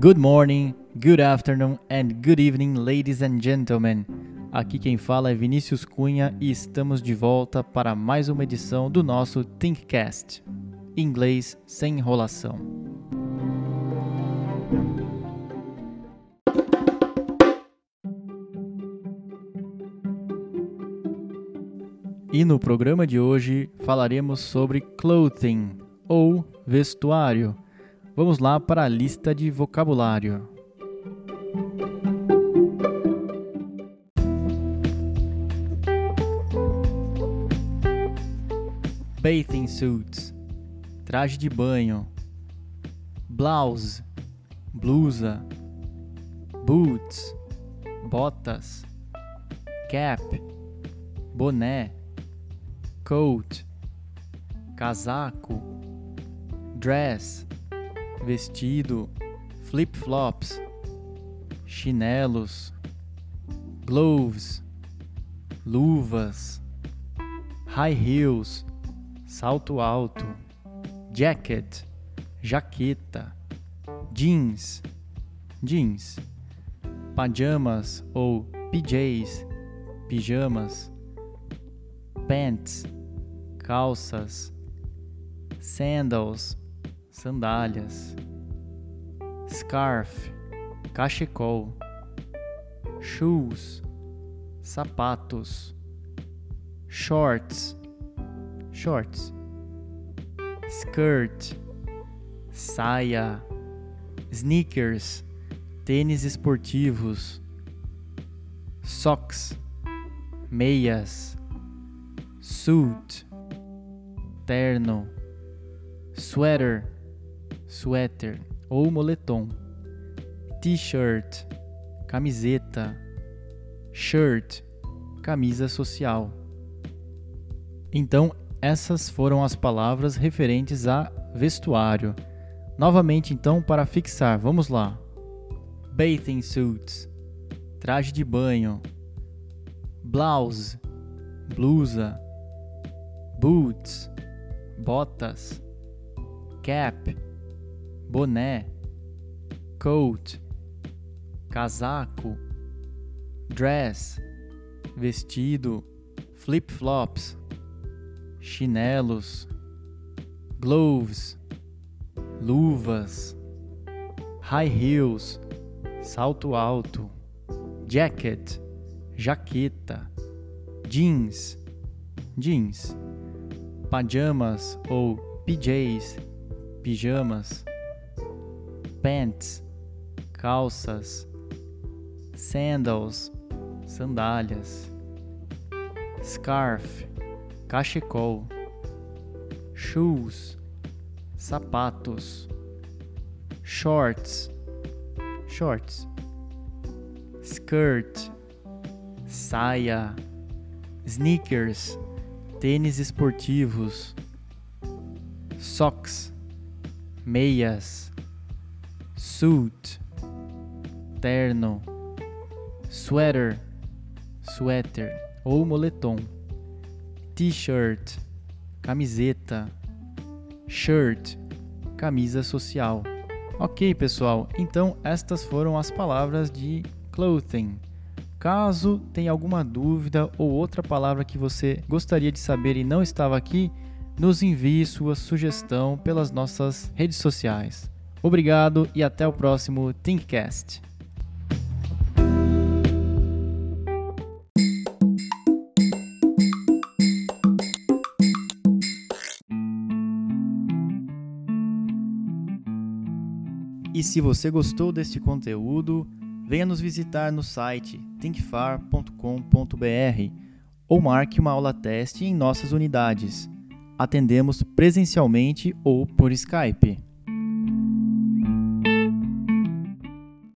Good morning, good afternoon and good evening, ladies and gentlemen. Aqui quem fala é Vinícius Cunha e estamos de volta para mais uma edição do nosso Thinkcast. Inglês sem enrolação. E no programa de hoje falaremos sobre clothing ou vestuário. Vamos lá para a lista de vocabulário. Bathing suits, traje de banho. Blouse, blusa. Boots, botas. Cap, boné coat, casaco, dress, vestido, flip-flops, chinelos, gloves, luvas, high heels, salto alto, jacket, jaqueta, jeans, jeans, pajamas ou PJs, pijamas, pants, calças, sandals, sandálias, scarf, cachecol, shoes, sapatos, shorts, shorts, skirt, saia, sneakers, tênis esportivos, socks, meias, suit, terno, sweater, sweater ou moletom, t-shirt, camiseta, shirt, camisa social. Então, essas foram as palavras referentes a vestuário. Novamente, então, para fixar, vamos lá. Bathing suits, traje de banho. Blouse, blusa. Boots, botas, cap, boné, coat, casaco, dress, vestido, flip-flops, chinelos, gloves, luvas, high heels, salto alto, jacket, jaqueta, jeans, jeans pajamas ou PJs, pijamas, pants, calças, sandals, sandálias, scarf, cachecol, shoes, sapatos, shorts, shorts, skirt, saia, sneakers tênis esportivos, socks, meias, suit, terno, sweater, sweater. Ou moletom, t-shirt, camiseta, shirt, camisa social. Ok, pessoal, então estas foram as palavras de clothing. Caso tenha alguma dúvida ou outra palavra que você gostaria de saber e não estava aqui, nos envie sua sugestão pelas nossas redes sociais. Obrigado e até o próximo Thinkcast. E se você gostou deste conteúdo, venha nos visitar no site thinkfar.com.br ou marque uma aula teste em nossas unidades. Atendemos presencialmente ou por Skype.